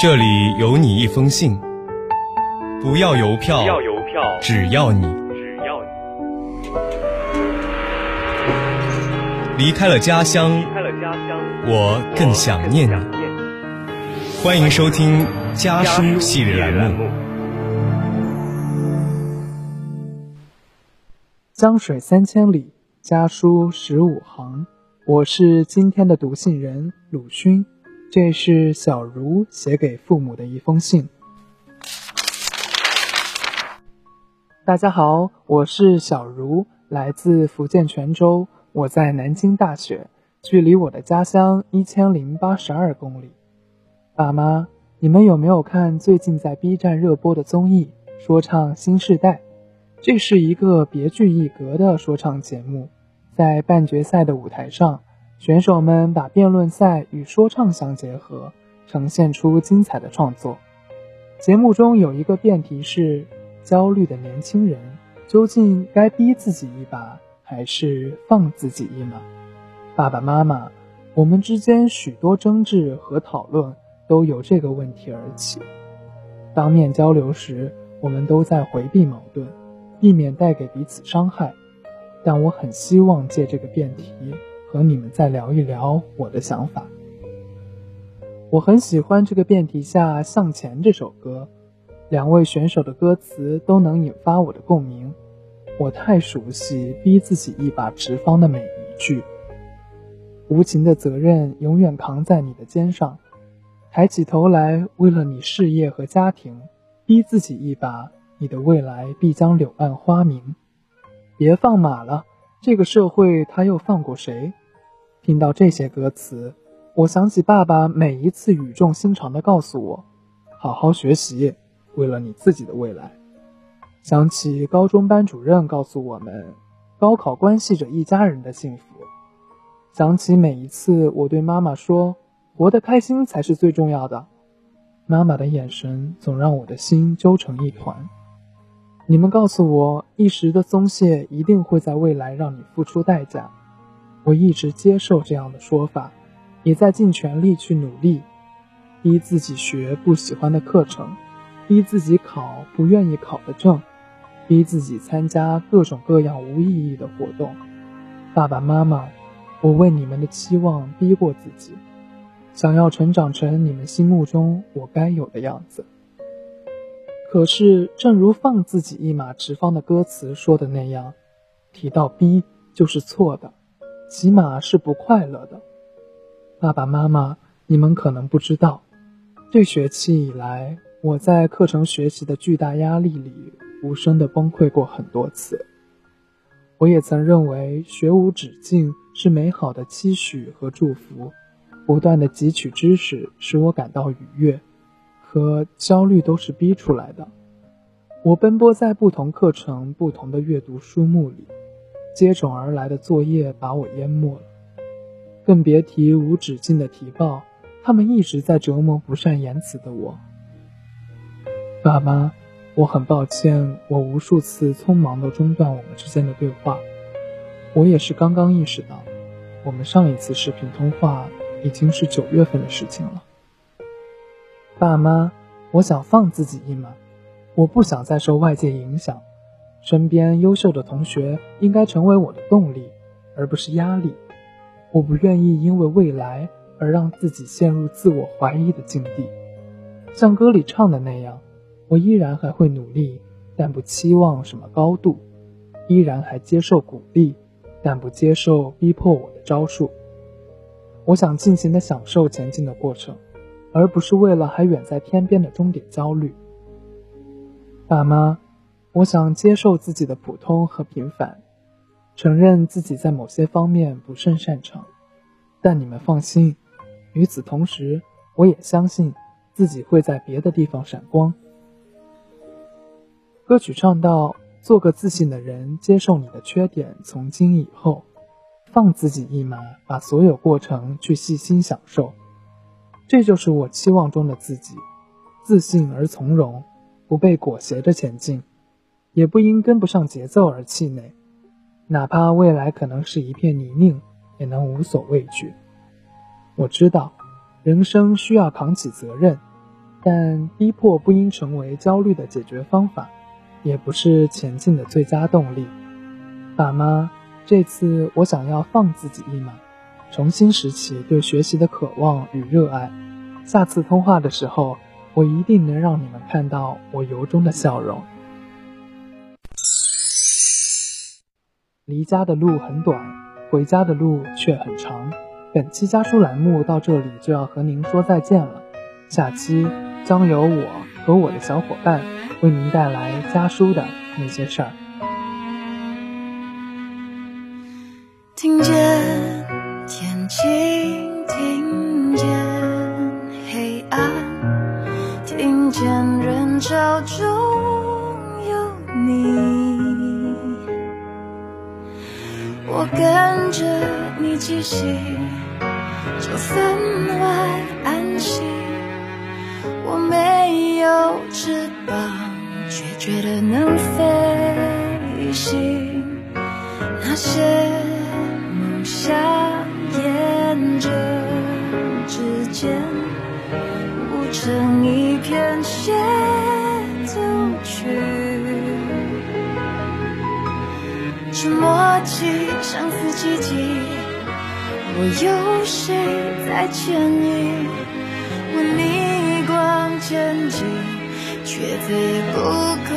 这里有你一封信，不要邮票，要邮票，只要你只要你离开了家乡，离开了家乡，我更想念你。欢迎收听家书系列栏目。江水三千里，家书十五行。我是今天的读信人鲁勋，这是小茹写给父母的一封信。大家好，我是小茹，来自福建泉州，我在南京大学，距离我的家乡一千零八十二公里。爸妈，你们有没有看最近在 B 站热播的综艺《说唱新时代》？这是一个别具一格的说唱节目，在半决赛的舞台上，选手们把辩论赛与说唱相结合，呈现出精彩的创作。节目中有一个辩题是：焦虑的年轻人究竟该逼自己一把，还是放自己一马？爸爸妈妈，我们之间许多争执和讨论都由这个问题而起。当面交流时，我们都在回避矛盾。避免带给彼此伤害，但我很希望借这个辩题和你们再聊一聊我的想法。我很喜欢这个辩题下《向前》这首歌，两位选手的歌词都能引发我的共鸣。我太熟悉“逼自己一把直方”的每一句。无情的责任永远扛在你的肩上，抬起头来，为了你事业和家庭，逼自己一把。你的未来必将柳暗花明，别放马了，这个社会他又放过谁？听到这些歌词，我想起爸爸每一次语重心长地告诉我：“好好学习，为了你自己的未来。”想起高中班主任告诉我们：“高考关系着一家人的幸福。”想起每一次我对妈妈说：“活得开心才是最重要的。”妈妈的眼神总让我的心揪成一团。你们告诉我，一时的松懈一定会在未来让你付出代价。我一直接受这样的说法，也在尽全力去努力，逼自己学不喜欢的课程，逼自己考不愿意考的证，逼自己参加各种各样无意义的活动。爸爸妈妈，我为你们的期望逼过自己，想要成长成你们心目中我该有的样子。可是，正如放自己一马直方的歌词说的那样，提到逼就是错的，起码是不快乐的。爸爸妈妈，你们可能不知道，这学期以来，我在课程学习的巨大压力里，无声的崩溃过很多次。我也曾认为学无止境是美好的期许和祝福，不断的汲取知识使我感到愉悦。和焦虑都是逼出来的。我奔波在不同课程、不同的阅读书目里，接踵而来的作业把我淹没了，更别提无止境的提报，他们一直在折磨不善言辞的我。爸妈，我很抱歉，我无数次匆忙地中断我们之间的对话。我也是刚刚意识到，我们上一次视频通话已经是九月份的事情了。爸妈，我想放自己一马，我不想再受外界影响。身边优秀的同学应该成为我的动力，而不是压力。我不愿意因为未来而让自己陷入自我怀疑的境地。像歌里唱的那样，我依然还会努力，但不期望什么高度；依然还接受鼓励，但不接受逼迫我的招数。我想尽情地享受前进的过程。而不是为了还远在天边的终点焦虑。爸妈，我想接受自己的普通和平凡，承认自己在某些方面不甚擅长，但你们放心，与此同时，我也相信自己会在别的地方闪光。歌曲唱到：“做个自信的人，接受你的缺点，从今以后，放自己一马，把所有过程去细心享受。”这就是我期望中的自己，自信而从容，不被裹挟着前进，也不因跟不上节奏而气馁，哪怕未来可能是一片泥泞，也能无所畏惧。我知道，人生需要扛起责任，但逼迫不应成为焦虑的解决方法，也不是前进的最佳动力。爸妈，这次我想要放自己一马，重新拾起对学习的渴望与热爱。下次通话的时候，我一定能让你们看到我由衷的笑容。离家的路很短，回家的路却很长。本期家书栏目到这里就要和您说再见了，下期将由我和我的小伙伴为您带来家书的那些事儿。听见中有你，我跟着你气息，就分外安心。我没有翅膀，却觉得能飞行。那些梦想沿着指尖，舞成一片协奏曲。这默契像似奇迹，我有谁在牵引？我逆光前进，却非不可